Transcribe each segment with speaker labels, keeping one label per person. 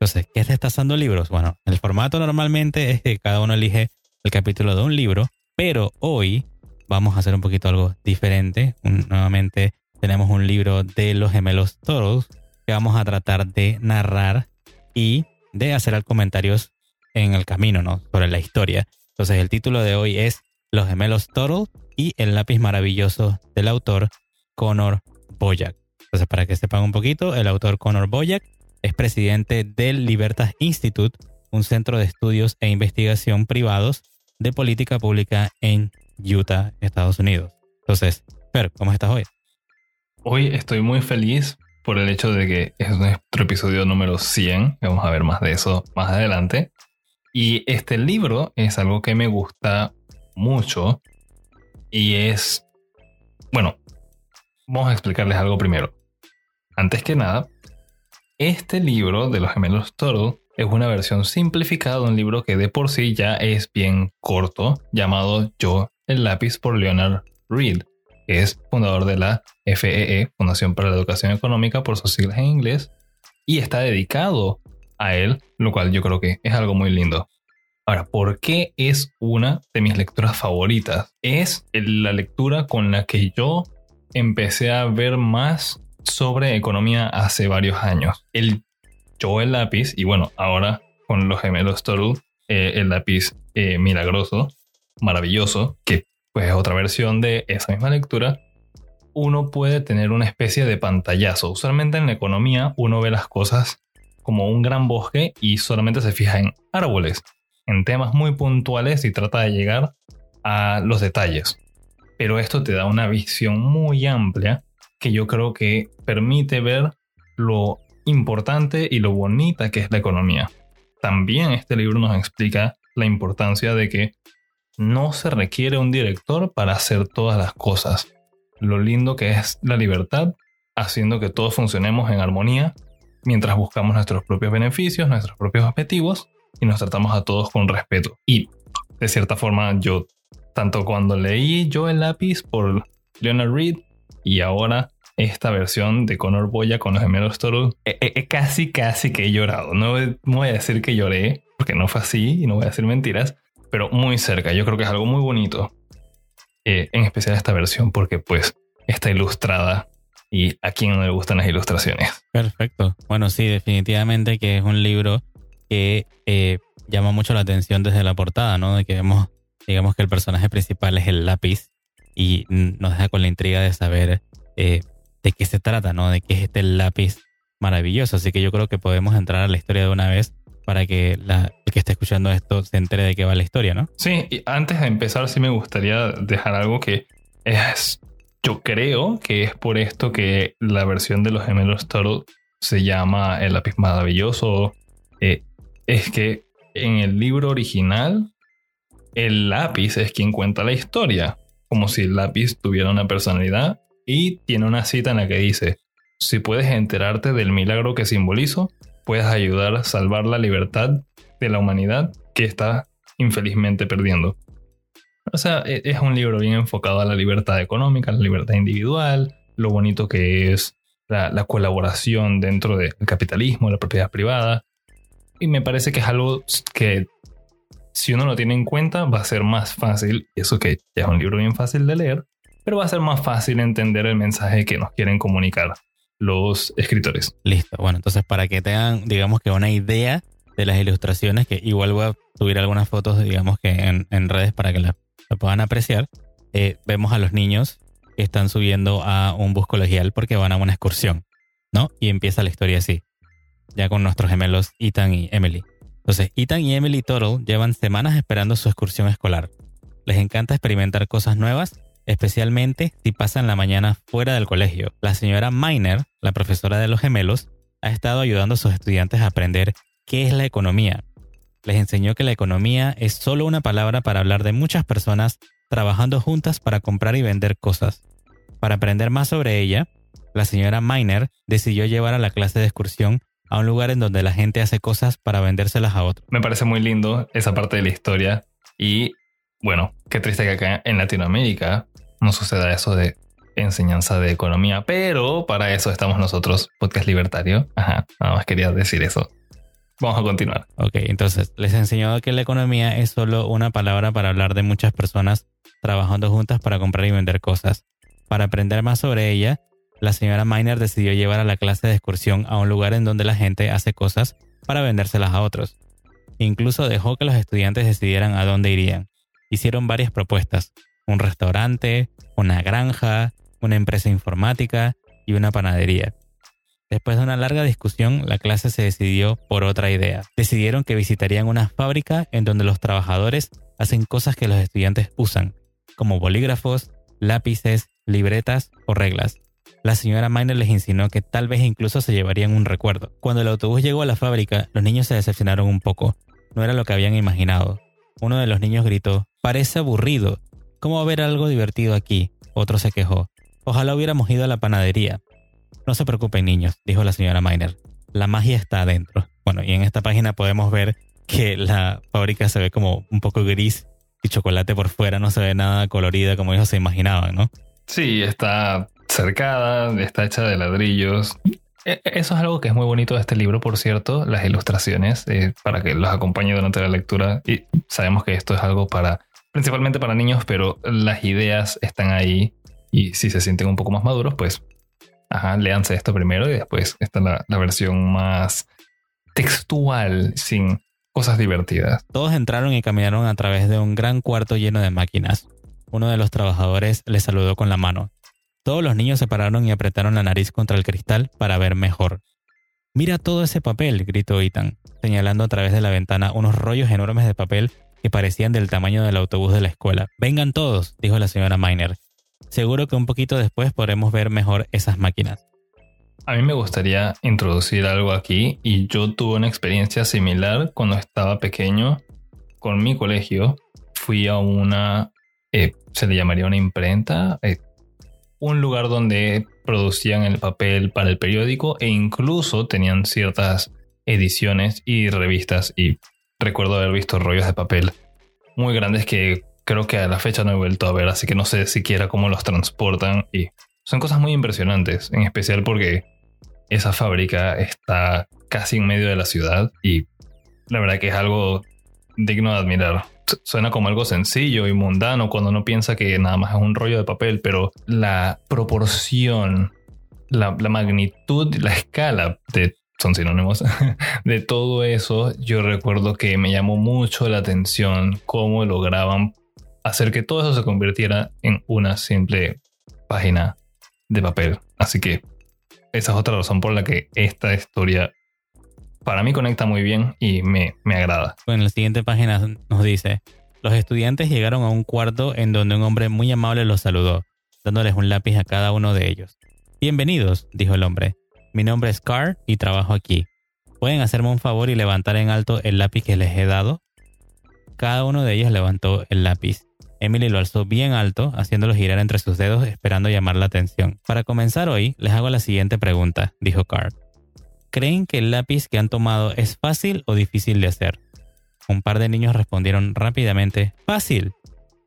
Speaker 1: Entonces, ¿qué es Destazando Libros? Bueno, el formato normalmente es que cada uno elige el capítulo de un libro, pero hoy vamos a hacer un poquito algo diferente. nuevamente tenemos un libro de los gemelos Toros que vamos a tratar de narrar y de hacer comentarios en el camino, ¿no? Sobre la historia. Entonces el título de hoy es Los gemelos Turtle y el lápiz maravilloso del autor Connor Boyack. Entonces para que sepan un poquito, el autor Connor Boyack es presidente del Libertas Institute, un centro de estudios e investigación privados de política pública en Utah, Estados Unidos. Entonces, Per, ¿cómo estás hoy?
Speaker 2: Hoy estoy muy feliz por el hecho de que es nuestro episodio número 100. Vamos a ver más de eso más adelante. Y este libro es algo que me gusta mucho y es, bueno, vamos a explicarles algo primero. Antes que nada, este libro de los gemelos Turtle es una versión simplificada de un libro que de por sí ya es bien corto, llamado Yo el lápiz por Leonard Reed, que es fundador de la FEE, e, Fundación para la Educación Económica por sus siglas en inglés, y está dedicado a él, lo cual yo creo que es algo muy lindo. Ahora, ¿por qué es una de mis lecturas favoritas? Es la lectura con la que yo empecé a ver más sobre economía hace varios años. Yo el lápiz, y bueno, ahora con los gemelos Turtle, eh, el lápiz eh, milagroso, maravilloso, que pues es otra versión de esa misma lectura, uno puede tener una especie de pantallazo. Usualmente en la economía uno ve las cosas como un gran bosque y solamente se fija en árboles, en temas muy puntuales y trata de llegar a los detalles. Pero esto te da una visión muy amplia que yo creo que permite ver lo importante y lo bonita que es la economía. También este libro nos explica la importancia de que no se requiere un director para hacer todas las cosas. Lo lindo que es la libertad, haciendo que todos funcionemos en armonía mientras buscamos nuestros propios beneficios, nuestros propios objetivos y nos tratamos a todos con respeto. Y de cierta forma yo, tanto cuando leí yo el lápiz por Leonard Reed y ahora esta versión de Conor Boya con los gemelos Toro, eh, eh, eh, casi, casi que he llorado. No, voy a decir que lloré, porque no fue así y no voy a decir mentiras, pero muy cerca. Yo creo que es algo muy bonito, en especial esta versión, porque pues está ilustrada y a quien no le gustan las ilustraciones.
Speaker 1: Perfecto. Bueno, sí, definitivamente que es un libro que llama mucho la atención desde la portada, ¿no? De que vemos, digamos que el personaje principal es el lápiz y nos deja con la intriga de saber de qué se trata, ¿no? De qué es este lápiz maravilloso. Así que yo creo que podemos entrar a la historia de una vez para que el que esté escuchando esto se entere de qué va la historia, ¿no?
Speaker 2: Sí, antes de empezar sí me gustaría dejar algo que es, yo creo que es por esto que la versión de los gemelos Turtle se llama El lápiz maravilloso. Eh, es que en el libro original el lápiz es quien cuenta la historia, como si el lápiz tuviera una personalidad y tiene una cita en la que dice, si puedes enterarte del milagro que simbolizo, puedes ayudar a salvar la libertad de la humanidad que está infelizmente perdiendo. O sea, e-, es un libro bien enfocado a la libertad económica, la libertad individual, lo bonito que es la, colaboración dentro del capitalismo, la propiedad privada. Y me parece que es algo que si uno lo tiene en cuenta va a ser más fácil, eso que es un libro bien fácil de leer, pero va a ser más fácil entender el mensaje que nos quieren comunicar los escritores.
Speaker 1: Listo. Bueno, entonces para que tengan, digamos que una idea de las ilustraciones, que igual voy a subir algunas fotos, digamos que en, redes para que las puedan apreciar, eh, vemos a los niños que están subiendo a un bus colegial porque van a una excursión, ¿no? Y empieza la historia así, ya con nuestros gemelos Ethan y Emily. Entonces, Ethan y Emily Tuttle llevan semanas esperando su excursión escolar. Les encanta experimentar cosas nuevas especialmente si pasan la mañana fuera del colegio. La señora Miner, la profesora de los gemelos, ha estado ayudando a sus estudiantes a aprender qué es la economía. Les enseñó que la economía es solo una palabra para hablar de muchas personas trabajando juntas para comprar y vender cosas. Para aprender más sobre ella, la señora Miner decidió llevar a la clase de excursión a un lugar en donde la gente hace cosas para vendérselas a otros.
Speaker 2: Me parece muy lindo esa parte de la historia y bueno, qué triste que acá en Latinoamérica no suceda eso de enseñanza de economía, pero para eso estamos nosotros, Podcast Libertario. Ajá, nada más quería decir eso. Vamos a continuar.
Speaker 1: Ok, entonces les enseñó que la economía es solo una palabra para hablar de muchas personas trabajando juntas para comprar y vender cosas. Para aprender más sobre ella, la señora Miner decidió llevar a la clase de excursión a un lugar en donde la gente hace cosas para vendérselas a otros. Incluso dejó que los estudiantes decidieran a dónde irían. Hicieron varias propuestas, un restaurante, una granja, una empresa informática y una panadería. Después de una larga discusión, la clase se decidió por otra idea. Decidieron que visitarían una fábrica en donde los trabajadores hacen cosas que los estudiantes usan, como bolígrafos, lápices, libretas o reglas. La señora Miner les insinuó que tal vez incluso se llevarían un recuerdo. Cuando el autobús llegó a la fábrica, los niños se decepcionaron un poco. No era lo que habían imaginado. Uno de los niños gritó, Parece aburrido. ¿Cómo va a haber algo divertido aquí? Otro se quejó. Ojalá hubiéramos ido a la panadería. No se preocupen niños, dijo la señora Miner. La magia está adentro. Bueno, y en esta página podemos ver que la fábrica se ve como un poco gris y chocolate por fuera, no se ve nada colorida como ellos se imaginaban, ¿no?
Speaker 2: Sí, está cercada, está hecha de ladrillos. E, e, eso es algo que es muy bonito de este libro, por cierto, las ilustraciones, eh, para que los acompañe durante la lectura. Y sabemos que esto es algo para, principalmente para niños, pero las ideas están ahí y si se sienten un poco más maduros, pues, ajá, léanse esto primero y después está la, la versión más textual, sin cosas divertidas.
Speaker 1: Todos entraron y caminaron a través de un gran cuarto lleno de máquinas. Uno de los trabajadores les saludó con la mano. Todos los niños se pararon y apretaron la nariz contra el cristal para ver mejor. Mira todo ese papel, gritó Ethan, señalando a través de la ventana unos rollos enormes de papel que parecían del tamaño del autobús de la escuela. Vengan todos, dijo la señora Miner. Seguro que un poquito después podremos ver mejor esas máquinas.
Speaker 2: A mí me gustaría introducir algo aquí y yo tuve una experiencia similar cuando estaba pequeño con mi colegio. Fui a una, eh, se le llamaría una imprenta, eh, un lugar donde producían el papel para el periódico e incluso tenían ciertas ediciones y revistas y recuerdo haber visto rollos de papel muy grandes que creo que a la fecha no he vuelto a ver, así que no sé siquiera cómo los transportan y son cosas muy impresionantes, en especial porque esa fábrica está casi en medio de la ciudad y la verdad que es algo digno de admirar. Suena como algo sencillo y mundano cuando uno piensa que nada más es un rollo de papel, pero la proporción, la, magnitud, la escala son sinónimos de todo eso, yo recuerdo que me llamó mucho la atención cómo lograban hacer que todo eso se convirtiera en una simple página de papel. Así que esa es otra razón por la que esta historia para mí conecta muy bien y me, me agrada.
Speaker 1: En la siguiente página nos dice, los estudiantes llegaron a un cuarto en donde un hombre muy amable los saludó, dándoles un lápiz a cada uno de ellos. Bienvenidos, dijo el hombre. Mi nombre es Carr y trabajo aquí. ¿Pueden hacerme un favor y levantar en alto el lápiz que les he dado? Cada uno de ellos levantó el lápiz. Emily lo alzó bien alto, haciéndolo girar entre sus dedos, esperando llamar la atención. Para comenzar hoy, les hago la siguiente pregunta, dijo Carr. ¿Creen que el lápiz que han tomado es fácil o difícil de hacer? Un par de niños respondieron rápidamente, fácil.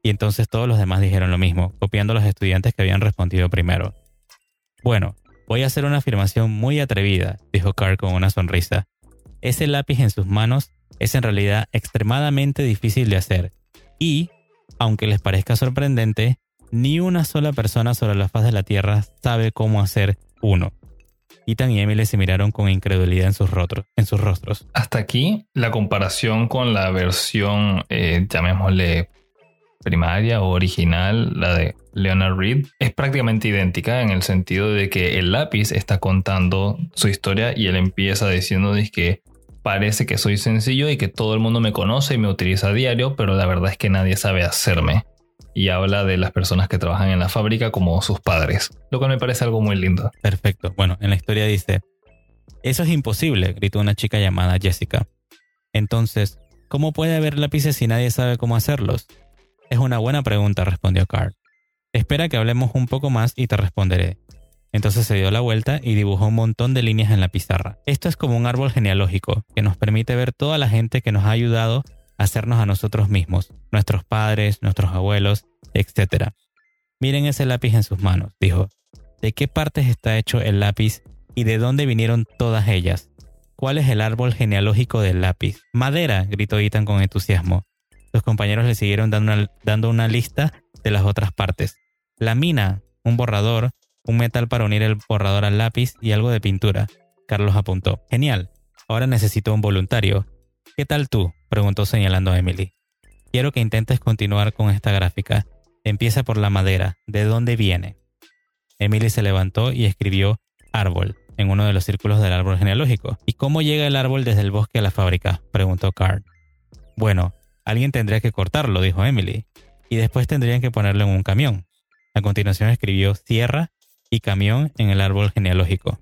Speaker 1: Y entonces todos los demás dijeron lo mismo, copiando a los estudiantes que habían respondido primero. Bueno, voy a hacer una afirmación muy atrevida, dijo Carr con una sonrisa. Ese lápiz en sus manos es en realidad extremadamente difícil de hacer. Y, aunque les parezca sorprendente, ni una sola persona sobre la faz de la Tierra sabe cómo hacer uno. Y Emily se miraron con incredulidad en sus, en sus rostros.
Speaker 2: Hasta aquí la comparación con la versión, eh, llamémosle primaria o original, la de Leonard Reed, es prácticamente idéntica en el sentido de que el lápiz está contando su historia y él empieza diciendo que parece que soy sencillo y que todo el mundo me conoce y me utiliza a diario, pero la verdad es que nadie sabe hacerme y habla de las personas que trabajan en la fábrica como sus padres, lo cual me parece algo muy lindo.
Speaker 1: Perfecto. Bueno, en la historia dice, Eso es imposible, gritó una chica llamada Jessica. Entonces, ¿cómo puede haber lápices si nadie sabe cómo hacerlos? Es una buena pregunta, respondió Card. Espera que hablemos un poco más y te responderé. Entonces se dio la vuelta y dibujó un montón de líneas en la pizarra. Esto es como un árbol genealógico que nos permite ver toda la gente que nos ha ayudado hacernos a nosotros mismos, nuestros padres, nuestros abuelos, etc. Miren ese lápiz en sus manos, dijo. ¿De qué partes está hecho el lápiz y de dónde vinieron todas ellas? ¿Cuál es el árbol genealógico del lápiz? Madera, gritó Ethan con entusiasmo. Los compañeros le siguieron dando dando una lista de las otras partes. La mina, un borrador, un metal para unir el borrador al lápiz y algo de pintura. Carlos apuntó. Genial. Ahora necesito un voluntario. ¿Qué tal tú? preguntó señalando a Emily. Quiero que intentes continuar con esta gráfica. Empieza por la madera. ¿De dónde viene? Emily se levantó y escribió árbol en uno de los círculos del árbol genealógico. ¿Y cómo llega el árbol desde el bosque a la fábrica? preguntó Card. Bueno, alguien tendría que cortarlo, dijo Emily, y después tendrían que ponerlo en un camión. A continuación escribió sierra y camión en el árbol genealógico.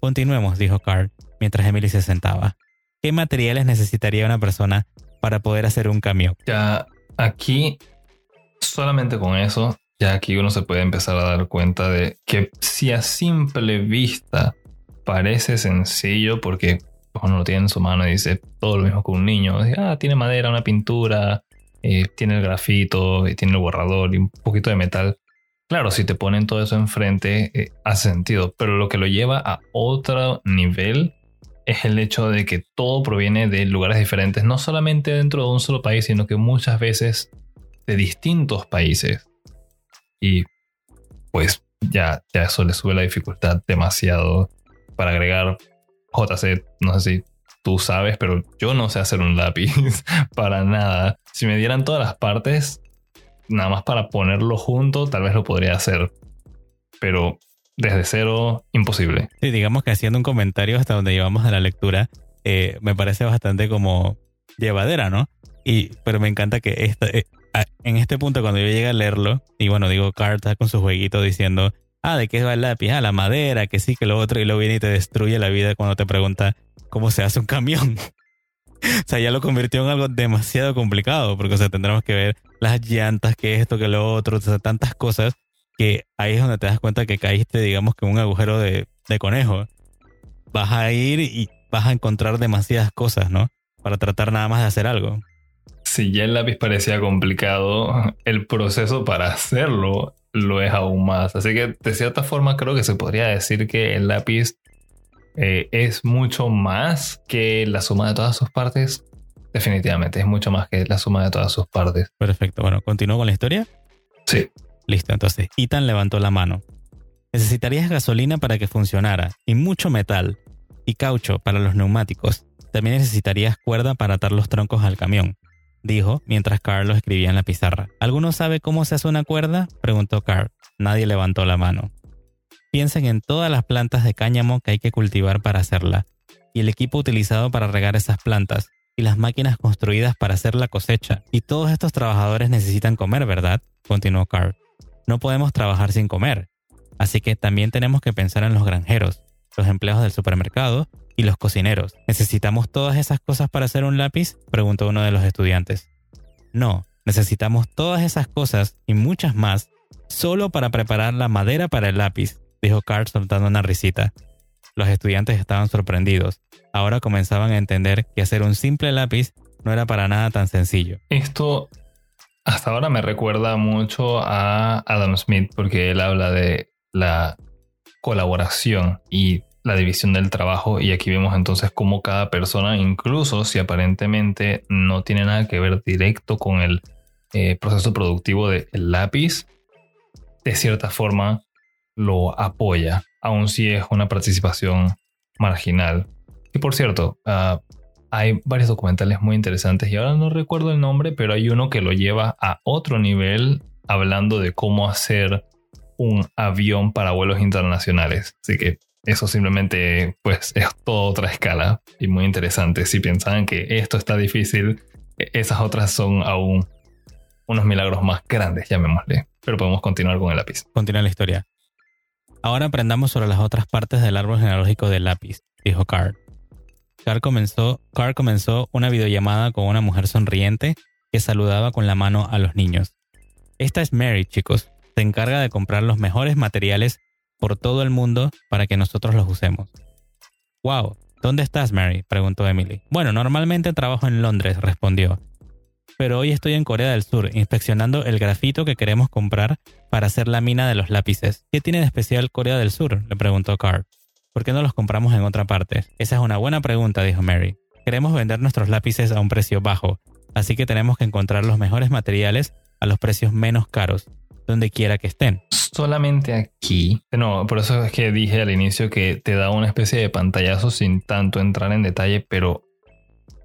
Speaker 1: Continuemos, dijo Card, mientras Emily se sentaba. ¿Qué materiales necesitaría una persona para poder hacer un camión?
Speaker 2: Ya aquí, solamente con eso, ya aquí uno se puede empezar a dar cuenta de que si a simple vista parece sencillo, porque uno lo tiene en su mano y dice todo lo mismo que un niño, ah, tiene madera, una pintura, eh, tiene el grafito, tiene el borrador y un poquito de metal. Claro, si te ponen todo eso enfrente, eh, hace sentido, pero lo que lo lleva a otro nivel es el hecho de que todo proviene de lugares diferentes, no solamente dentro de un solo país, sino que muchas veces de distintos países. Y pues ya, ya eso le sube la dificultad demasiado para agregar JC, no sé si tú sabes, pero yo no sé hacer un lápiz para nada. Si me dieran todas las partes, nada más para ponerlo junto, tal vez lo podría hacer. Pero desde cero, imposible.
Speaker 1: Sí, digamos que haciendo un comentario hasta donde llevamos a la lectura, eh, me parece bastante como llevadera, ¿no? Y, pero me encanta que esta, eh, en este punto, cuando yo llegué a leerlo, y bueno, digo, Carta con su jueguito diciendo, ah, ¿de qué va el lápiz? Ah, la madera, que sí, que lo otro, y luego viene y te destruye la vida cuando te pregunta cómo se hace un camión. o sea, ya lo convirtió en algo demasiado complicado, porque, o sea, tendremos que ver las llantas, que esto, que lo otro, o sea, tantas cosas que ahí es donde te das cuenta que caíste, digamos, que un agujero de, de conejo. Vas a ir y vas a encontrar demasiadas cosas, ¿no? Para tratar nada más de hacer algo.
Speaker 2: Si ya el lápiz parecía complicado, el proceso para hacerlo lo es aún más. Así que de cierta forma creo que se podría decir que el lápiz eh, es mucho más que la suma de todas sus partes. Definitivamente, es mucho más que la suma de todas sus partes.
Speaker 1: Perfecto. Bueno, ¿continúo con la historia?
Speaker 2: Sí.
Speaker 1: Listo, entonces Ethan levantó la mano. Necesitarías gasolina para que funcionara, y mucho metal, y caucho para los neumáticos. También necesitarías cuerda para atar los troncos al camión, dijo mientras Carl lo escribía en la pizarra. ¿Alguno sabe cómo se hace una cuerda? preguntó Carl. Nadie levantó la mano. Piensen en todas las plantas de cáñamo que hay que cultivar para hacerla, y el equipo utilizado para regar esas plantas, y las máquinas construidas para hacer la cosecha. Y todos estos trabajadores necesitan comer, ¿verdad? continuó Carl. No podemos trabajar sin comer, así que también tenemos que pensar en los granjeros, los empleados del supermercado y los cocineros. ¿Necesitamos todas esas cosas para hacer un lápiz? preguntó uno de los estudiantes. No, necesitamos todas esas cosas y muchas más solo para preparar la madera para el lápiz, dijo Carl soltando una risita. Los estudiantes estaban sorprendidos. Ahora comenzaban a entender que hacer un simple lápiz no era para nada tan sencillo.
Speaker 2: Esto hasta ahora me recuerda mucho a Adam Smith porque él habla de la colaboración y la división del trabajo y aquí vemos entonces cómo cada persona, incluso si aparentemente no tiene nada que ver directo con el eh, proceso productivo del lápiz, de cierta forma lo apoya, aun si es una participación marginal. Y por cierto, uh, hay varios documentales muy interesantes y ahora no recuerdo el nombre, pero hay uno que lo lleva a otro nivel hablando de cómo hacer un avión para vuelos internacionales. Así que eso simplemente pues es toda otra escala y muy interesante. Si pensaban que esto está difícil, e-, esas otras son aún unos milagros más grandes, llamémosle. Pero podemos continuar con el lápiz.
Speaker 1: Continúa la historia. Ahora aprendamos sobre las otras partes del árbol genealógico del lápiz. dijo Carl. Carl comenzó, Carl comenzó una videollamada con una mujer sonriente que saludaba con la mano a los niños. Esta es Mary, chicos. Se encarga de comprar los mejores materiales por todo el mundo para que nosotros los usemos. Wow, ¿dónde estás, Mary? preguntó Emily. Bueno, normalmente trabajo en Londres, respondió. Pero hoy estoy en Corea del Sur, inspeccionando el grafito que queremos comprar para hacer la mina de los lápices. ¿Qué tiene de especial Corea del Sur? le preguntó Carl. ¿Por qué no los compramos en otra parte? Esa es una buena pregunta, dijo Mary. Queremos vender nuestros lápices a un precio bajo, así que tenemos que encontrar los mejores materiales a los precios menos caros, donde quiera que estén.
Speaker 2: Solamente aquí. No, por eso es que dije al inicio que te da una especie de pantallazo sin tanto entrar en detalle, pero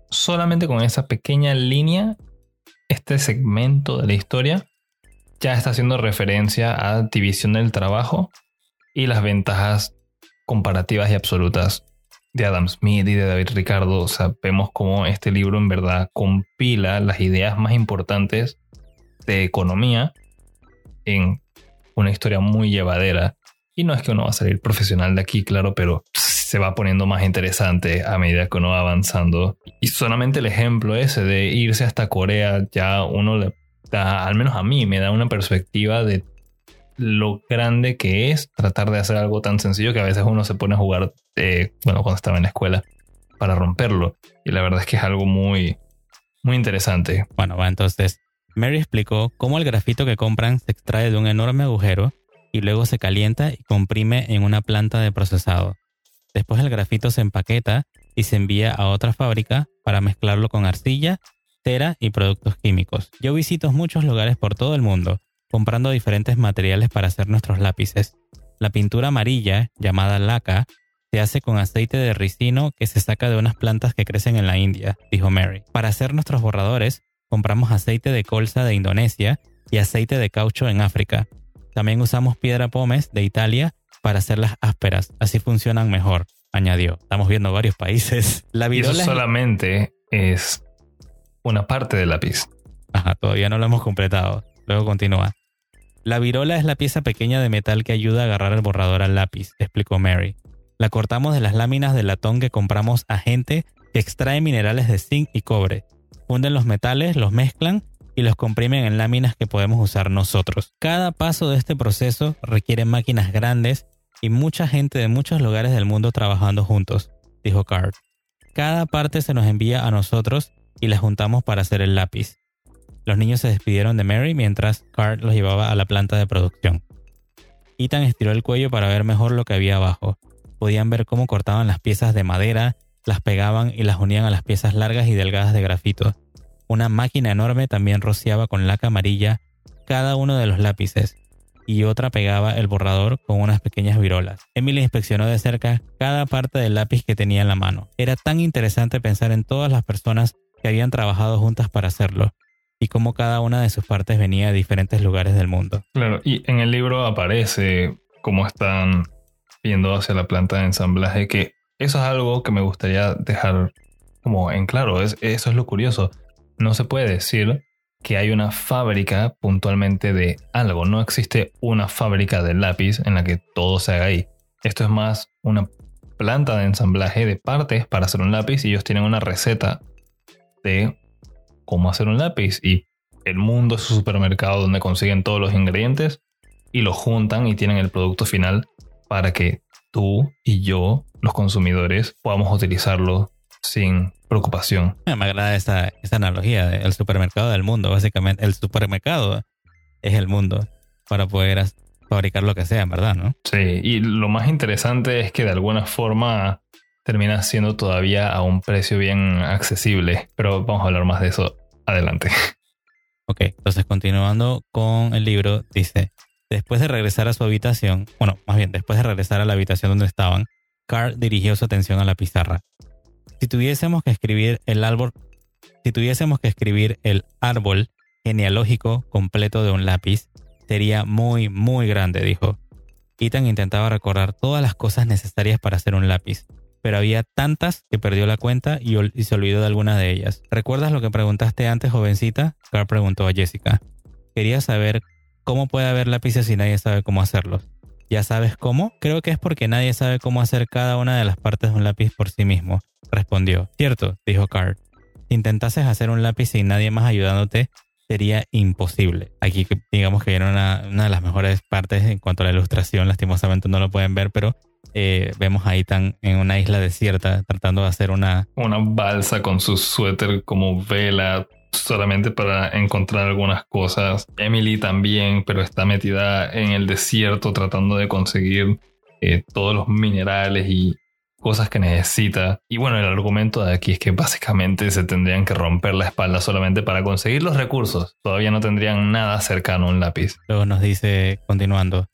Speaker 2: solamente con esa pequeña línea, este segmento de la historia ya está haciendo referencia a división del trabajo y las ventajas comparativas y absolutas de Adam Smith y de David Ricardo. O sea, vemos cómo este libro en verdad compila las ideas más importantes de economía en una historia muy llevadera. Y no es que uno va a salir profesional de aquí, claro, pero se va poniendo más interesante a medida que uno va avanzando. Y solamente el ejemplo ese de irse hasta Corea, ya uno al menos a mí, me da una perspectiva de lo grande que es tratar de hacer algo tan sencillo que a veces uno se pone a jugar, eh, bueno, cuando estaba en la escuela, para romperlo. Y la verdad es que es algo muy, muy interesante.
Speaker 1: Bueno, va, entonces, Mary explicó cómo el grafito que compran se extrae de un enorme agujero y luego se calienta y comprime en una planta de procesado. Después el grafito se empaqueta y se envía a otra fábrica para mezclarlo con arcilla, cera y productos químicos. Yo visito muchos lugares por todo el mundo comprando diferentes materiales para hacer nuestros lápices. La pintura amarilla, llamada laca, se hace con aceite de ricino que se saca de unas plantas que crecen en la India, dijo Mary. Para hacer nuestros borradores, compramos aceite de colza de Indonesia y aceite de caucho en África. También usamos piedra pómez de Italia para hacerlas ásperas, así funcionan mejor, añadió. Estamos viendo varios países.
Speaker 2: La virola eso solamente es una parte del lápiz.
Speaker 1: Ajá, todavía no lo hemos completado. Luego continúa. La virola es la pieza pequeña de metal que ayuda a agarrar el borrador al lápiz, explicó Mary. La cortamos de las láminas de latón que compramos a gente que extrae minerales de zinc y cobre. Funden los metales, los mezclan y los comprimen en láminas que podemos usar nosotros. Cada paso de este proceso requiere máquinas grandes y mucha gente de muchos lugares del mundo trabajando juntos, dijo Card. Cada parte se nos envía a nosotros y la juntamos para hacer el lápiz. Los niños se despidieron de Mary mientras Card los llevaba a la planta de producción. Ethan estiró el cuello para ver mejor lo que había abajo. Podían ver cómo cortaban las piezas de madera, las pegaban y las unían a las piezas largas y delgadas de grafito. Una máquina enorme también rociaba con laca amarilla cada uno de los lápices y otra pegaba el borrador con unas pequeñas virolas. Emily inspeccionó de cerca cada parte del lápiz que tenía en la mano. Era tan interesante pensar en todas las personas que habían trabajado juntas para hacerlo y cómo cada una de sus partes venía de diferentes lugares del mundo.
Speaker 2: Claro, y en el libro aparece cómo están viendo hacia la planta de ensamblaje, que eso es algo que me gustaría dejar como en claro, es, eso es lo curioso. No se puede decir que hay una fábrica puntualmente de algo, no existe una fábrica de lápiz en la que todo se haga ahí. Esto es más una planta de ensamblaje de partes para hacer un lápiz y ellos tienen una receta de cómo hacer un lápiz y el mundo es su supermercado donde consiguen todos los ingredientes y los juntan y tienen el producto final para que tú y yo, los consumidores, podamos utilizarlo sin preocupación.
Speaker 1: Me agrada esta, esta analogía del supermercado del mundo. Básicamente, el supermercado es el mundo para poder fabricar lo que sea, ¿verdad? ¿no?
Speaker 2: Sí, y lo más interesante es que de alguna forma termina siendo todavía a un precio bien accesible. Pero vamos a hablar más de eso adelante.
Speaker 1: Ok, entonces continuando con el libro, dice, después de regresar a su habitación, bueno, más bien, después de regresar a la habitación donde estaban, Carl dirigió su atención a la pizarra. Si tuviésemos que escribir el árbol, si tuviésemos que escribir el árbol genealógico completo de un lápiz, sería muy, muy grande, dijo. Ethan intentaba recordar todas las cosas necesarias para hacer un lápiz, pero había tantas que perdió la cuenta y, se olvidó de alguna de ellas. ¿Recuerdas lo que preguntaste antes, jovencita? Carl preguntó a Jessica. Quería saber cómo puede haber lápices si nadie sabe cómo hacerlos. ¿Ya sabes cómo? Creo que es porque nadie sabe cómo hacer cada una de las partes de un lápiz por sí mismo, respondió. Cierto, dijo Carl. Si intentases hacer un lápiz sin nadie más ayudándote, sería imposible. Aquí digamos que era una, una, de las mejores partes en cuanto a la ilustración, lastimosamente no lo pueden ver, pero eh, vemos a Ethan en una isla desierta tratando de hacer una...
Speaker 2: Una balsa con su suéter como vela solamente para encontrar algunas cosas. Emily también, pero está metida en el desierto tratando de conseguir eh, todos los minerales y cosas que necesita. Y bueno, el argumento de aquí es que básicamente se tendrían que romper la espalda solamente para conseguir los recursos. Todavía no tendrían nada cercano a un lápiz.
Speaker 1: Luego nos dice, continuando,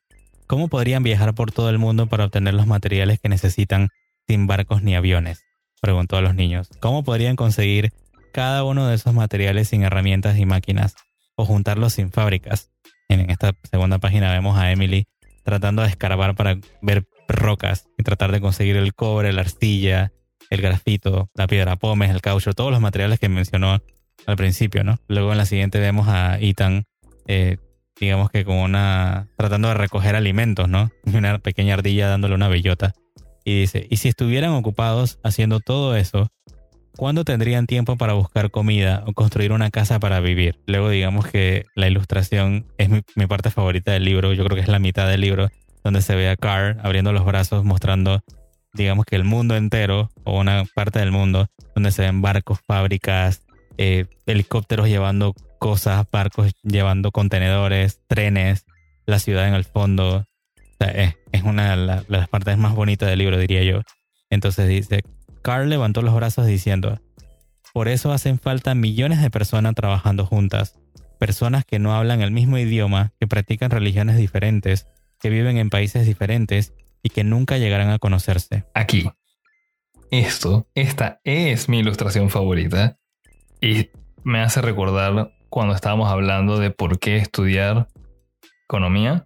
Speaker 1: ¿cómo podrían viajar por todo el mundo para obtener los materiales que necesitan sin barcos ni aviones? Preguntó a los niños. ¿Cómo podrían conseguir cada uno de esos materiales sin herramientas y máquinas o juntarlos sin fábricas? En esta segunda página vemos a Emily tratando de escarbar para ver rocas y tratar de conseguir el cobre, la arcilla, el grafito, la piedra pómez, el caucho, todos los materiales que mencionó al principio, ¿no? Luego en la siguiente vemos a Ethan, eh, digamos que como una, tratando de recoger alimentos, ¿no? Y una pequeña ardilla dándole una bellota. Y dice, y si estuvieran ocupados haciendo todo eso, ¿cuándo tendrían tiempo para buscar comida o construir una casa para vivir? Luego digamos que la ilustración es mi, mi parte favorita del libro, yo creo que es la mitad del libro, donde se ve a Carr abriendo los brazos mostrando, digamos que el mundo entero o una parte del mundo, donde se ven barcos, fábricas, eh, helicópteros llevando cosas, barcos llevando contenedores, trenes, la ciudad en el fondo. es, una de, las partes más bonitas del libro, diría yo. Entonces dice, Carl levantó los brazos diciendo, por eso hacen falta millones de personas trabajando juntas, personas que no hablan el mismo idioma, que practican religiones diferentes, que viven en países diferentes y que nunca llegarán a conocerse.
Speaker 2: Aquí. Esto, esta es mi ilustración favorita y me hace recordar cuando estábamos hablando de por qué estudiar economía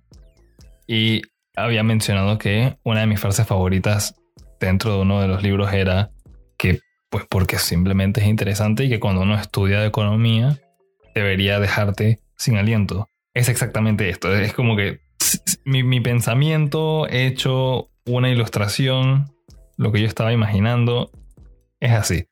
Speaker 2: y había mencionado que una de mis frases favoritas dentro de uno de los libros era que pues porque simplemente es interesante y que cuando uno estudia economía debería dejarte sin aliento. Es exactamente esto, es como que mi, pensamiento hecho una ilustración, lo que yo estaba imaginando, es así.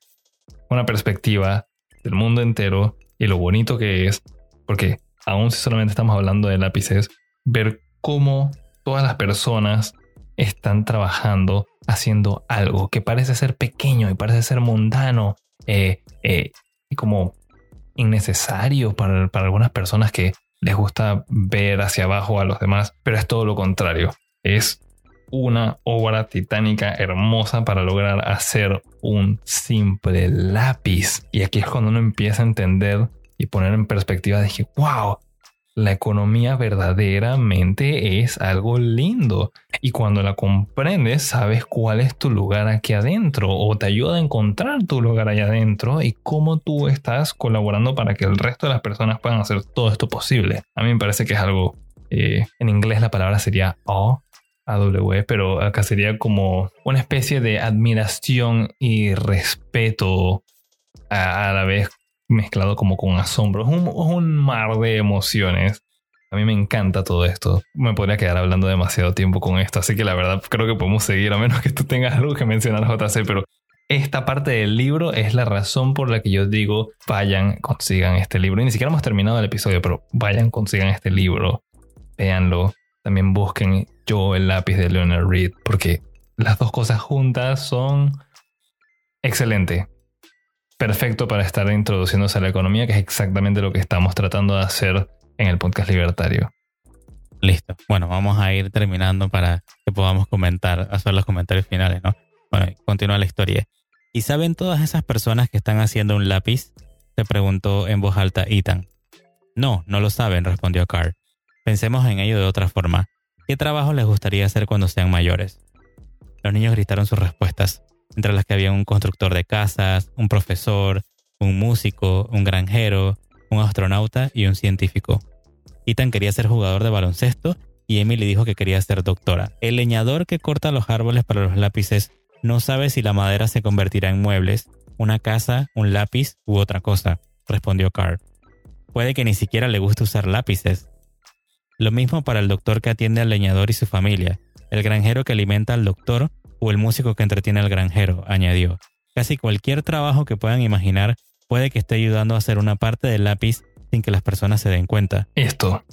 Speaker 2: Una perspectiva del mundo entero y lo bonito que es, porque aún si solamente estamos hablando de lápices, ver cómo todas las personas están trabajando haciendo algo que parece ser pequeño y parece ser mundano eh, eh, y como innecesario para, para algunas personas que les gusta ver hacia abajo a los demás, pero es todo lo contrario. Es una obra titánica hermosa para lograr hacer un simple lápiz. Y aquí es cuando uno empieza a entender y poner en perspectiva de que, wow, la economía verdaderamente es algo lindo. Y cuando la comprendes, sabes cuál es tu lugar aquí adentro o te ayuda a encontrar tu lugar allá adentro y cómo tú estás colaborando para que el resto de las personas puedan hacer todo esto posible. A mí me parece que es algo, eh, en inglés la palabra sería awe, AW, pero acá sería como una especie de admiración y respeto a, a la vez mezclado como con asombro. Es un, mar de emociones. A mí me encanta todo esto. Me podría quedar hablando demasiado tiempo con esto, así que la verdad creo que podemos seguir, a menos que tú tengas algo que mencionar, JC, pero esta parte del libro es la razón por la que yo digo vayan, consigan este libro. Y ni siquiera hemos terminado el episodio, pero vayan, consigan este libro, véanlo. También busquen yo el lápiz de Leonard Reed, porque las dos cosas juntas son excelente perfecto para estar introduciéndose a la economía, que es exactamente lo que estamos tratando de hacer en el podcast libertario.
Speaker 1: Listo. Bueno, vamos a ir terminando para que podamos comentar, hacer los comentarios finales, ¿no? Bueno, continúa la historia. ¿Y saben todas esas personas que están haciendo un lápiz? Se preguntó en voz alta Ethan. No, no lo saben, respondió Carl. Pensemos en ello de otra forma. ¿Qué trabajo les gustaría hacer cuando sean mayores? Los niños gritaron sus respuestas entre las que había un constructor de casas, un profesor, un músico, un granjero, un astronauta y un científico. Ethan quería ser jugador de baloncesto y Emily dijo que quería ser doctora. El leñador que corta los árboles para los lápices no sabe si la madera se convertirá en muebles, una casa, un lápiz u otra cosa, respondió Carl. Puede que ni siquiera le guste usar lápices. Lo mismo para el doctor que atiende al leñador y su familia, el granjero que alimenta al doctor o el músico que entretiene al granjero, añadió. Casi cualquier trabajo que puedan imaginar puede que esté ayudando a hacer una parte del lápiz sin que las personas se den cuenta.
Speaker 2: Esto.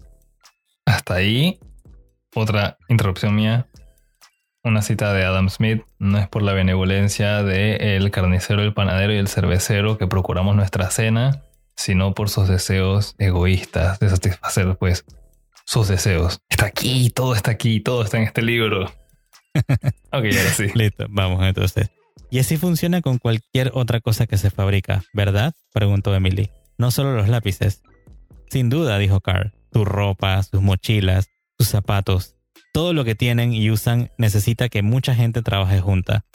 Speaker 2: Hasta ahí, otra interrupción mía. Una cita de Adam Smith, no es por la benevolencia de el carnicero, el panadero y el cervecero que procuramos nuestra cena, sino por sus deseos egoístas de satisfacer pues sus deseos. Está aquí, todo está aquí, todo está en este libro. ok, ahora sí.
Speaker 1: Listo, vamos entonces. Y así funciona con cualquier otra cosa que se fabrica, ¿verdad? preguntó Emily. No solo los lápices. Sin duda, dijo Carl. Su ropa, sus mochilas, sus zapatos, todo lo que tienen y usan necesita que mucha gente trabaje junta.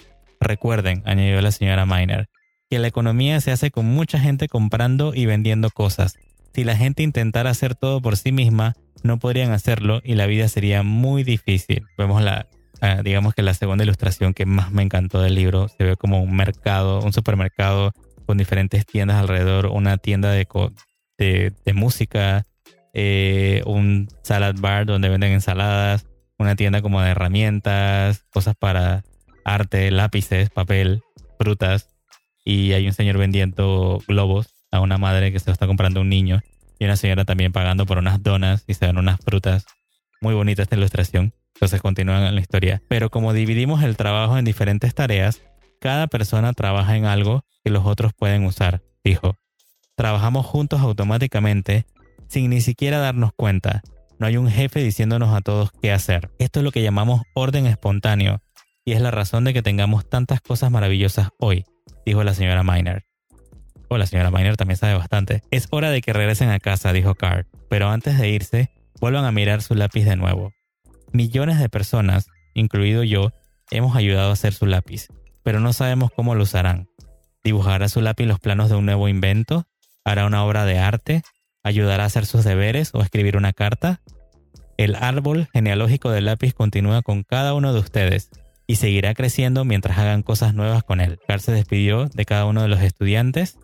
Speaker 1: Recuerden, añadió la señora Miner, que la economía se hace con mucha gente comprando y vendiendo cosas. Si la gente intentara hacer todo por sí misma, no podrían hacerlo y la vida sería muy difícil. Vemos la, digamos que la segunda ilustración que más me encantó del libro. Se ve como un mercado, un supermercado con diferentes tiendas alrededor, una tienda de, de, música, eh, un salad bar donde venden ensaladas, una tienda como de herramientas, cosas para arte, lápices, papel, frutas. Y hay un señor vendiendo globos a una madre que se lo está comprando un niño. Y una señora también pagando por unas donas y se dan unas frutas. Muy bonita esta ilustración. Entonces continúan en la historia. Pero como dividimos el trabajo en diferentes tareas, cada persona trabaja en algo que los otros pueden usar, dijo. Trabajamos juntos automáticamente sin ni siquiera darnos cuenta no hay un jefe diciéndonos a todos qué hacer. Esto es lo que llamamos orden espontáneo y es la razón de que tengamos tantas cosas maravillosas hoy, dijo la señora Miner. Oh, la señora Miner también sabe bastante. Es hora de que regresen a casa, dijo Carr, pero antes de irse, vuelvan a mirar su lápiz de nuevo. Millones de personas, incluido yo, hemos ayudado a hacer su lápiz, pero no sabemos cómo lo usarán. ¿Dibujará su lápiz los planos de un nuevo invento? ¿Hará una obra de arte? ayudará a hacer sus deberes o escribir una carta. El árbol genealógico del lápiz continúa con cada uno de ustedes y seguirá creciendo mientras hagan cosas nuevas con él. Carl se despidió de cada uno de los estudiantes.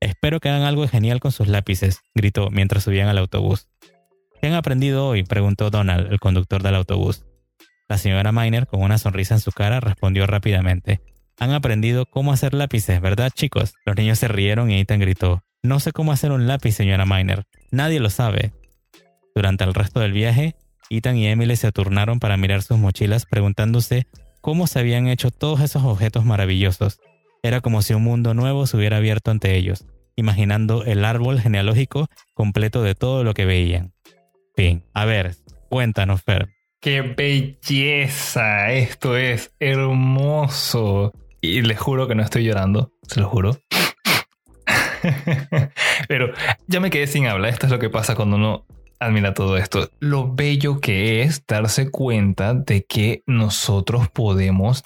Speaker 1: Espero que hagan algo genial con sus lápices, gritó mientras subían al autobús. ¿Qué han aprendido hoy? preguntó Donald, el conductor del autobús. La señora Miner, con una sonrisa en su cara, respondió rápidamente. Han aprendido cómo hacer lápices, ¿verdad, chicos? Los niños se rieron y Ethan gritó. No sé cómo hacer un lápiz, señora Miner. Nadie lo sabe. Durante el resto del viaje, Ethan y Emily se turnaron para mirar sus mochilas preguntándose cómo se habían hecho todos esos objetos maravillosos. Era como si un mundo nuevo se hubiera abierto ante ellos, imaginando el árbol genealógico completo de todo lo que veían. Fin. A ver, cuéntanos, Fer.
Speaker 2: ¡Qué belleza! Esto es hermoso. Y les juro que no estoy llorando, se lo juro. Pero ya me quedé sin habla. Esto es lo que pasa cuando uno admira todo esto. Lo bello que es darse cuenta de que nosotros podemos,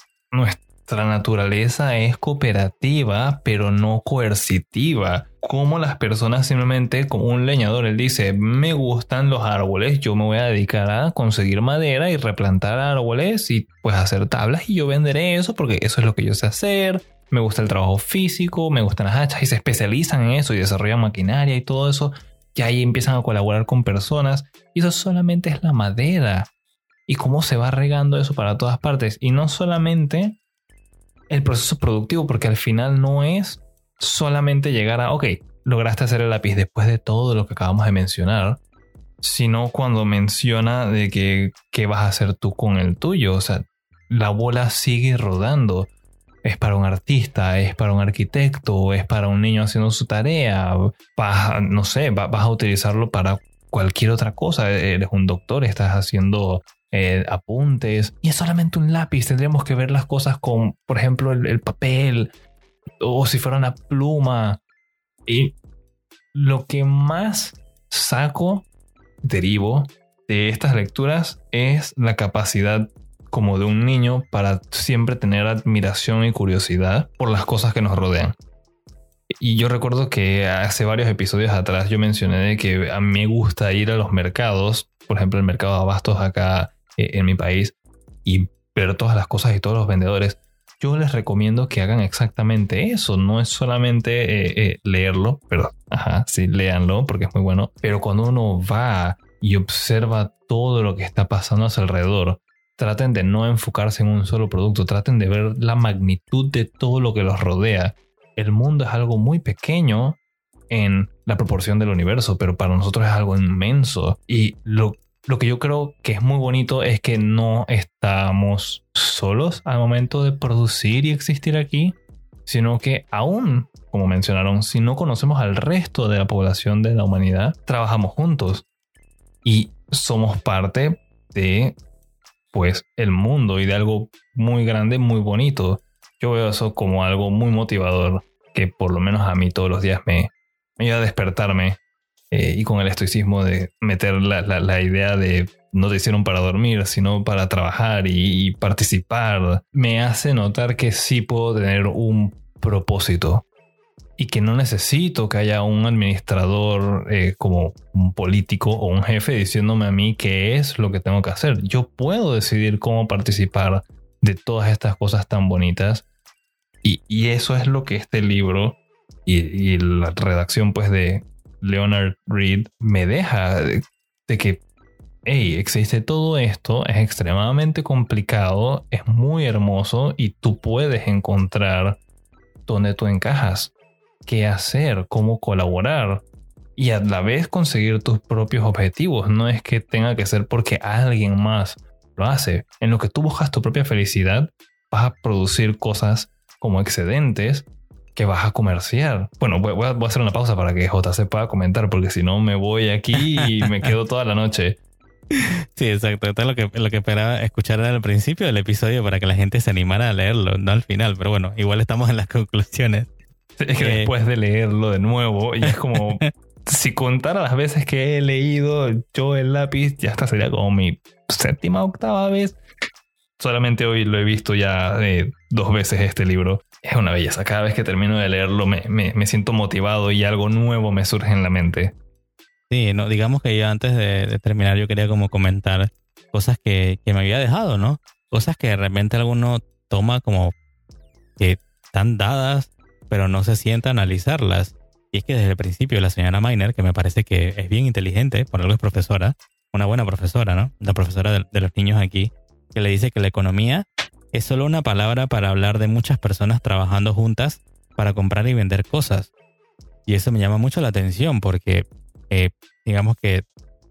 Speaker 2: nuestra naturaleza es cooperativa, pero no coercitiva. Como las personas simplemente, como un leñador, él dice, me gustan los árboles, yo me voy a dedicar a conseguir madera y replantar árboles y pues hacer tablas y yo venderé eso porque eso es lo que yo sé hacer me gusta el trabajo físico, me gustan las hachas y se especializan en eso y desarrollan maquinaria y todo eso. Y ahí empiezan a colaborar con personas y eso solamente es la madera. Y cómo se va regando eso para todas partes. Y no solamente el proceso productivo, porque al final no es solamente llegar a, ok, lograste hacer el lápiz después de todo lo que acabamos de mencionar, sino cuando menciona de que qué vas a hacer tú con el tuyo. O sea, la bola sigue rodando es para un artista, es para un arquitecto, es para un niño haciendo su tarea, vas, no sé, vas a utilizarlo para cualquier otra cosa. Eres un doctor, estás haciendo eh, apuntes y es solamente un lápiz. Tendríamos que ver las cosas con, por ejemplo, el, el papel o si fuera una pluma. Y lo que más saco, derivo de estas lecturas es la capacidad como de un niño para siempre tener admiración y curiosidad por las cosas que nos rodean. Y yo recuerdo que hace varios episodios atrás yo mencioné que a mí me gusta ir a los mercados, por ejemplo el mercado de abastos acá en mi país, y ver todas las cosas y todos los vendedores. Yo les recomiendo que hagan exactamente eso. No es solamente eh, eh, leerlo, pero ajá, sí, léanlo porque es muy bueno. Pero cuando uno va y observa todo lo que está pasando a su alrededor. Traten de no enfocarse en un solo producto, traten de ver la magnitud de todo lo que los rodea. El mundo es algo muy pequeño en la proporción del universo, pero para nosotros es algo inmenso. Y lo, lo que yo creo que es muy bonito es que no estamos solos al momento de producir y existir aquí, sino que aún, como mencionaron, si no conocemos al resto de la población de la humanidad, trabajamos juntos y somos parte de pues el mundo y de algo muy grande, muy bonito. Yo veo eso como algo muy motivador que por lo menos a mí todos los días me, me ayuda a despertarme eh, y con el estoicismo de meter la, idea de no te hicieron para dormir, sino para trabajar y, participar, me hace notar que sí puedo tener un propósito y que no necesito que haya un administrador eh, como un político o un jefe diciéndome a mí qué es lo que tengo que hacer. Yo puedo decidir cómo participar de todas estas cosas tan bonitas y, y eso es lo que este libro y, la redacción pues de Leonard Reed me deja de, que, hey, existe todo esto, es extremadamente complicado, es muy hermoso y tú puedes encontrar dónde tú encajas, qué hacer, cómo colaborar y a la vez conseguir tus propios objetivos. No es que tenga que ser porque alguien más lo hace. En lo que tú buscas tu propia felicidad, vas a producir cosas como excedentes que vas a comerciar. Bueno, voy, a, hacer una pausa para que JC pueda comentar, porque si no me voy aquí y me quedo toda la noche.
Speaker 1: Sí, exacto. Esto es lo que, lo que esperaba escuchar al principio del episodio para que la gente se animara a leerlo, no al final. Pero bueno, igual estamos en las conclusiones.
Speaker 2: Es que eh, después de leerlo de nuevo, y es como si contara las veces que he leído yo el lápiz, ya esta sería como mi séptima, octava vez. Solamente hoy lo he visto ya eh, dos veces este libro es una belleza. Cada vez que termino de leerlo me, me, siento motivado y algo nuevo me surge en la mente.
Speaker 1: Sí, no, digamos que yo antes de, terminar yo quería como comentar cosas que, que, me había dejado, ¿no? Cosas que de repente alguno toma como que están dadas, pero no se sienta analizarlas. Y es que desde el principio la señora Miner, que me parece que es bien inteligente, por algo es profesora, una buena profesora, ¿no? La profesora de los niños aquí, que le dice que la economía es solo una palabra para hablar de muchas personas trabajando juntas para comprar y vender cosas. Y eso me llama mucho la atención porque eh, digamos que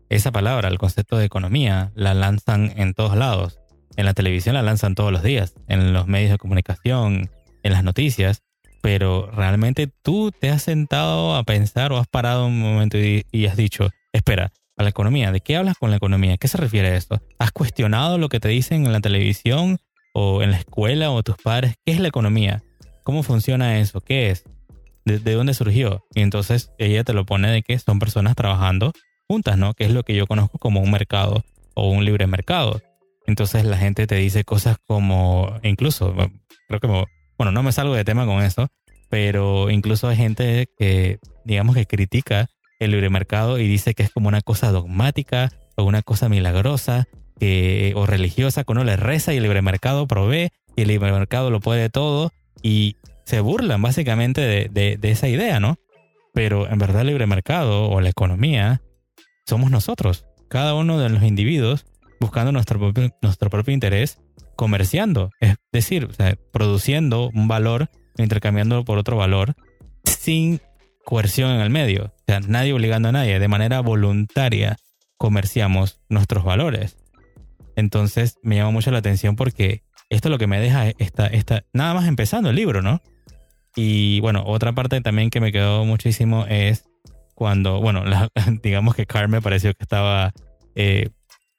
Speaker 1: esa palabra, el concepto de economía, la lanzan en todos lados. En la televisión la lanzan todos los días, en los medios de comunicación, en las noticias, pero realmente tú te has sentado a pensar o has parado un momento y, y has dicho, espera, a la economía, ¿de qué hablas con la economía? ¿Qué se refiere a esto? ¿Has cuestionado lo que te dicen en la televisión o en la escuela o tus padres, ¿qué es la economía? ¿Cómo funciona eso? ¿Qué es? ¿De, dónde surgió? Y entonces ella te lo pone de que son personas trabajando juntas, ¿no? Que es lo que yo conozco como un mercado o un libre mercado. Entonces la gente te dice cosas como, incluso, creo que, bueno, no me salgo de tema con eso, pero incluso hay gente que, digamos, que critica el libre mercado y dice que es como una cosa dogmática o una cosa milagrosa o religiosa que uno le reza y el libre mercado provee y el libre mercado lo puede todo y se burlan básicamente de, esa idea, ¿no? Pero en verdad el libre mercado o la economía somos nosotros, cada uno de los individuos buscando nuestro propio, nuestro propio interés, comerciando, es decir, produciendo un valor, intercambiándolo por otro valor, sin coerción en el medio. O sea, nadie obligando a nadie, de manera voluntaria comerciamos nuestros valores. Entonces me llama mucho la atención porque esto es lo que me deja esta, esta, nada más empezando el libro, ¿no? Y bueno, otra parte también que me quedó muchísimo es cuando, bueno, digamos que Carmen me pareció que estaba eh,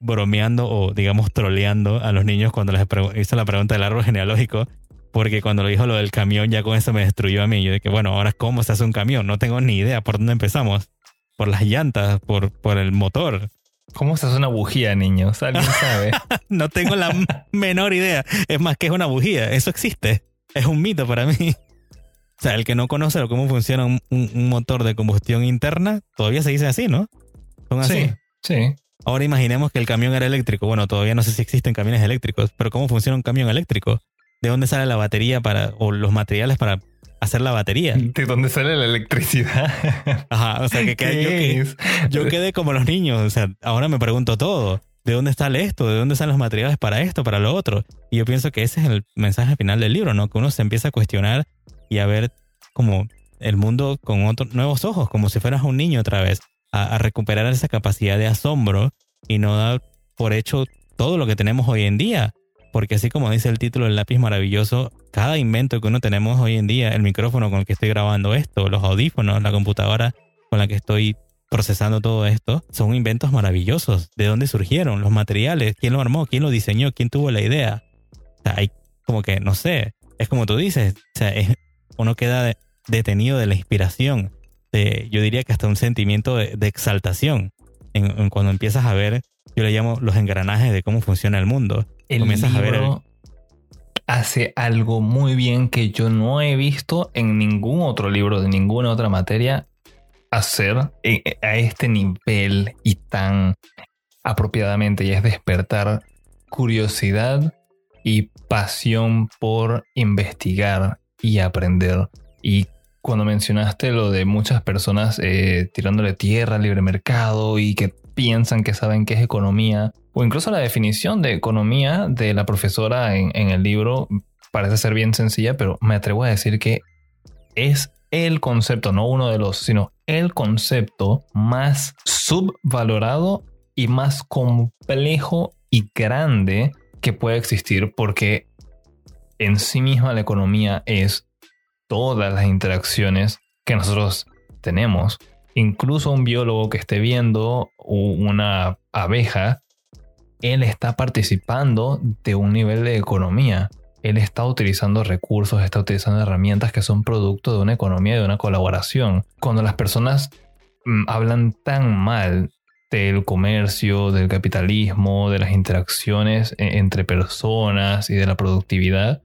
Speaker 1: bromeando o digamos troleando a los niños cuando les hizo la pregunta del árbol genealógico, porque cuando lo dijo lo del camión ya con eso me destruyó a mí. Yo de que, bueno, ahora cómo se hace un camión, no tengo ni idea por dónde empezamos, por las llantas, por, por el motor.
Speaker 2: ¿Cómo se hace una bujía, niños? ¿Alguien sabe?
Speaker 1: no tengo la menor idea. Es más que es una bujía. Eso existe. Es un mito para mí. O sea, el que no conoce cómo funciona un, motor de combustión interna, todavía se dice así, ¿no?
Speaker 2: Son así. Sí, sí.
Speaker 1: Ahora imaginemos que el camión era eléctrico. Bueno, todavía no sé si existen camiones eléctricos, pero ¿cómo funciona un camión eléctrico? ¿De dónde sale la batería para, o los materiales para hacer la batería.
Speaker 2: ¿De dónde sale la electricidad?
Speaker 1: Ajá, o sea, que, que yo, yo, quedé como los niños, o sea, ahora me pregunto todo. ¿De dónde sale esto? ¿De dónde están los materiales para esto, para lo otro? Y yo pienso que ese es el mensaje final del libro, ¿no? Que uno se empieza a cuestionar y a ver como el mundo con otros nuevos ojos, como si fueras un niño otra vez, a, a recuperar esa capacidad de asombro y no dar por hecho todo lo que tenemos hoy en día. Porque así como dice el título del lápiz maravilloso, cada invento que uno tenemos hoy en día, el micrófono con el que estoy grabando esto, los audífonos, la computadora con la que estoy procesando todo esto, son inventos maravillosos. ¿De dónde surgieron? Los materiales, ¿quién lo armó? ¿Quién lo diseñó? ¿Quién tuvo la idea? O sea, hay como que, no sé, es como tú dices, o sea, uno queda detenido de la inspiración. yo diría que hasta un sentimiento de, exaltación cuando empiezas a ver, yo le llamo los engranajes de cómo funciona el mundo.
Speaker 2: El Comienzas a ver hace algo muy bien que yo no he visto en ningún otro libro de ninguna otra materia hacer a este nivel y tan apropiadamente y es despertar curiosidad y pasión por investigar y aprender. Y cuando mencionaste lo de muchas personas eh, tirándole tierra al libre mercado y que piensan que saben qué es economía, o incluso la definición de economía de la profesora en, el libro parece ser bien sencilla, pero me atrevo a decir que es el concepto, no uno de los, sino el concepto más subvalorado y más complejo y grande que puede existir porque en sí misma la economía es todas las interacciones que nosotros tenemos. Incluso un biólogo que esté viendo una abeja él está participando de un nivel de economía. Él está utilizando recursos, está utilizando herramientas que son producto de una economía, de una colaboración. Cuando las personas mm, hablan tan mal del comercio, del capitalismo, de las interacciones e, entre personas y de la productividad,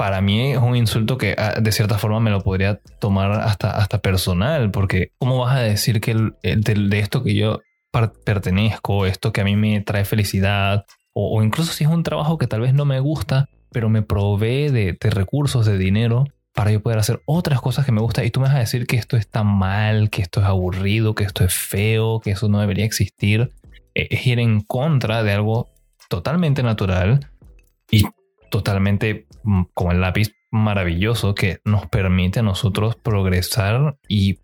Speaker 2: para mí es un insulto que ah, de cierta forma me lo podría tomar hasta, hasta personal, porque ¿cómo vas a decir que de, esto que yo pertenezco, esto que a mí me trae felicidad, o, incluso si es un trabajo que tal vez no me gusta, pero me provee de, recursos, de dinero, para yo poder hacer otras cosas que me gustan. Y tú me vas a decir que esto está mal, que esto es aburrido, que esto es feo, que eso no debería existir. E, es ir en contra de algo totalmente natural y totalmente mm, como el lápiz maravilloso que nos permite a nosotros progresar y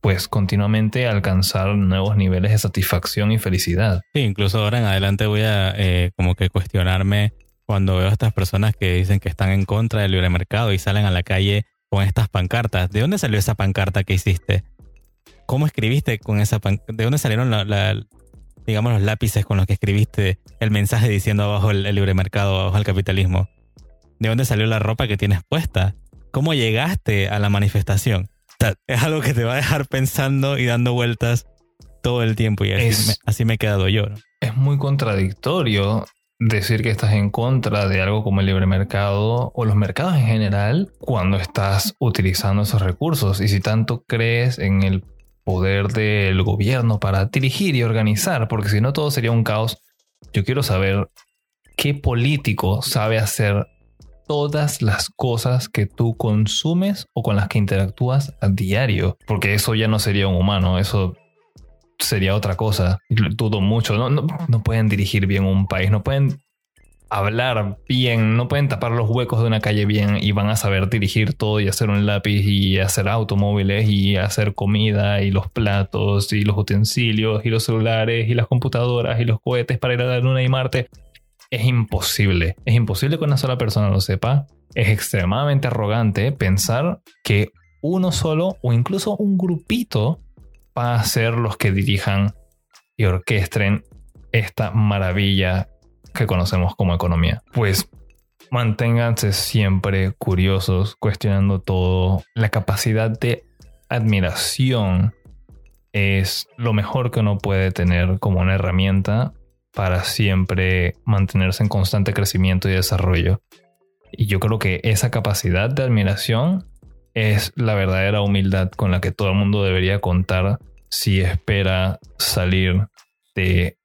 Speaker 2: pues continuamente alcanzar nuevos niveles de satisfacción y felicidad.
Speaker 1: Sí, incluso ahora en adelante voy a eh, como que cuestionarme cuando veo a estas personas que dicen que están en contra del libre mercado y salen a la calle con estas pancartas. ¿De dónde salió esa pancarta que hiciste? ¿Cómo escribiste con esa pancarta? ¿De dónde salieron digamos los lápices con los que escribiste el mensaje diciendo abajo el libre mercado, abajo el capitalismo? ¿De dónde salió la ropa que tienes puesta? ¿Cómo llegaste a la manifestación? Es algo que te va a dejar pensando y dando vueltas todo el tiempo y así, me, he quedado yo.
Speaker 2: Es muy contradictorio decir que estás en contra de algo como el libre mercado o los mercados en general cuando estás utilizando esos recursos y si tanto crees en el poder del gobierno para dirigir y organizar, porque si no todo sería un caos. Yo quiero saber qué político sabe hacer todas las cosas que tú consumes o con las que interactúas a diario. Porque eso ya no sería un humano, eso sería otra cosa. Dudo mucho. No, no, pueden dirigir bien un país, no pueden hablar bien, no pueden tapar los huecos de una calle bien y van a saber dirigir todo y hacer un lápiz y hacer automóviles y hacer comida y los platos y los utensilios y los celulares y las computadoras y los cohetes para ir a la luna y Marte es imposible. Es imposible que una sola persona lo sepa. Es extremadamente arrogante pensar que uno solo o incluso un grupito va a ser los que dirijan y orquestren esta maravilla que conocemos como economía. Pues manténganse siempre curiosos, cuestionando todo. La capacidad de admiración es lo mejor que uno puede tener como una herramienta para siempre mantenerse en constante crecimiento y desarrollo. Y yo creo que esa capacidad de admiración es la verdadera humildad con la que todo el mundo debería contar si espera salir de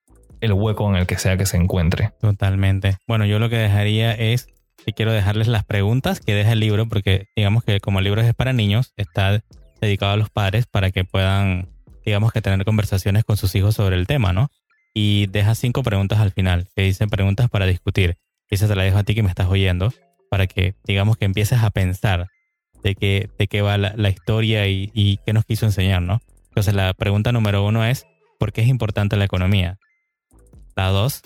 Speaker 2: el hueco en el que sea que se encuentre.
Speaker 1: Totalmente. Bueno, yo lo que dejaría es y quiero dejarles las preguntas que deja el libro, porque digamos que como el libro es para niños, está dedicado a los padres para que puedan, digamos que tener conversaciones con sus hijos sobre el tema, ¿no? Y deja cinco preguntas al final, que dicen preguntas para discutir. Esa te la dejo a ti que me estás oyendo, para que, digamos, que empieces a pensar de qué, de qué va la, historia y, y, qué nos quiso enseñar, ¿no? Entonces la pregunta número uno es, ¿por qué es importante la economía? La dos,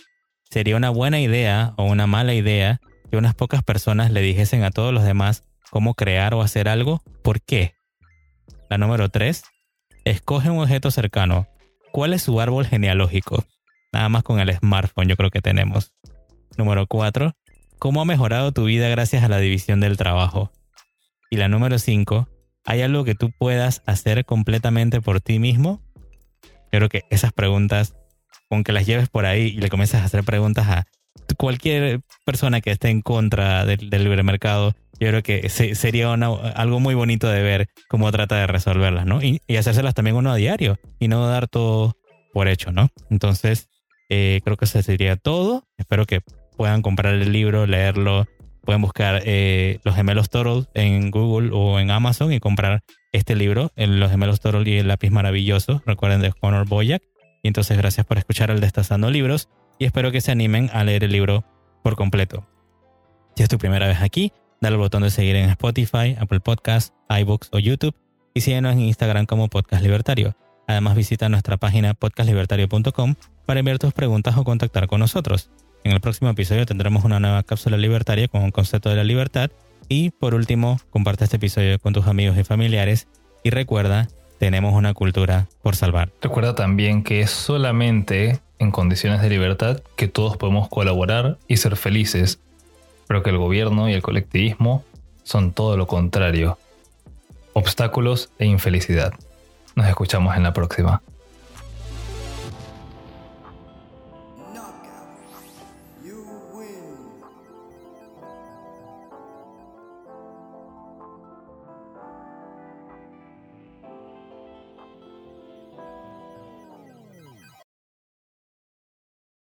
Speaker 1: ¿sería una buena idea o una mala idea que unas pocas personas le dijesen a todos los demás cómo crear o hacer algo? ¿Por qué? La número tres, escoge un objeto cercano. ¿Cuál es su árbol genealógico? Nada más con el smartphone yo creo que tenemos. Número cuatro, ¿cómo ha mejorado tu vida gracias a la división del trabajo? Y la número cinco, ¿hay algo que tú puedas hacer completamente por ti mismo? Yo creo que esas preguntas, con que las lleves por ahí y le comiences a hacer preguntas a cualquier persona que esté en contra del, libre mercado, yo creo que sería algo muy bonito de ver cómo trata de resolverlas, ¿no? Y, hacérselas también uno a diario y no dar todo por hecho, ¿no? Entonces, eh, creo que eso sería todo. Espero que puedan comprar el libro, leerlo. Pueden buscar eh, Los Gemelos Toros en Google o en Amazon y comprar este libro, Los Gemelos Toros y el lápiz maravilloso. Recuerden de Conor Boyack. Y entonces, gracias por escuchar el Destazando Libros y espero que se animen a leer el libro por completo. Si es tu primera vez aquí, dale al botón de seguir en Spotify, Apple Podcasts, iBooks o YouTube y síguenos en Instagram como Podcast Libertario. Además visita nuestra página podcastlibertario.com para enviar tus preguntas o contactar con nosotros. En el próximo episodio tendremos una nueva cápsula libertaria con un concepto de la libertad y por último, comparte este episodio con tus amigos y familiares y recuerda, tenemos una cultura por salvar.
Speaker 2: Recuerda también que es solamente en condiciones de libertad que todos podemos colaborar y ser felices, pero que el gobierno y el colectivismo son todo lo contrario, obstáculos e infelicidad. Nos escuchamos en la próxima.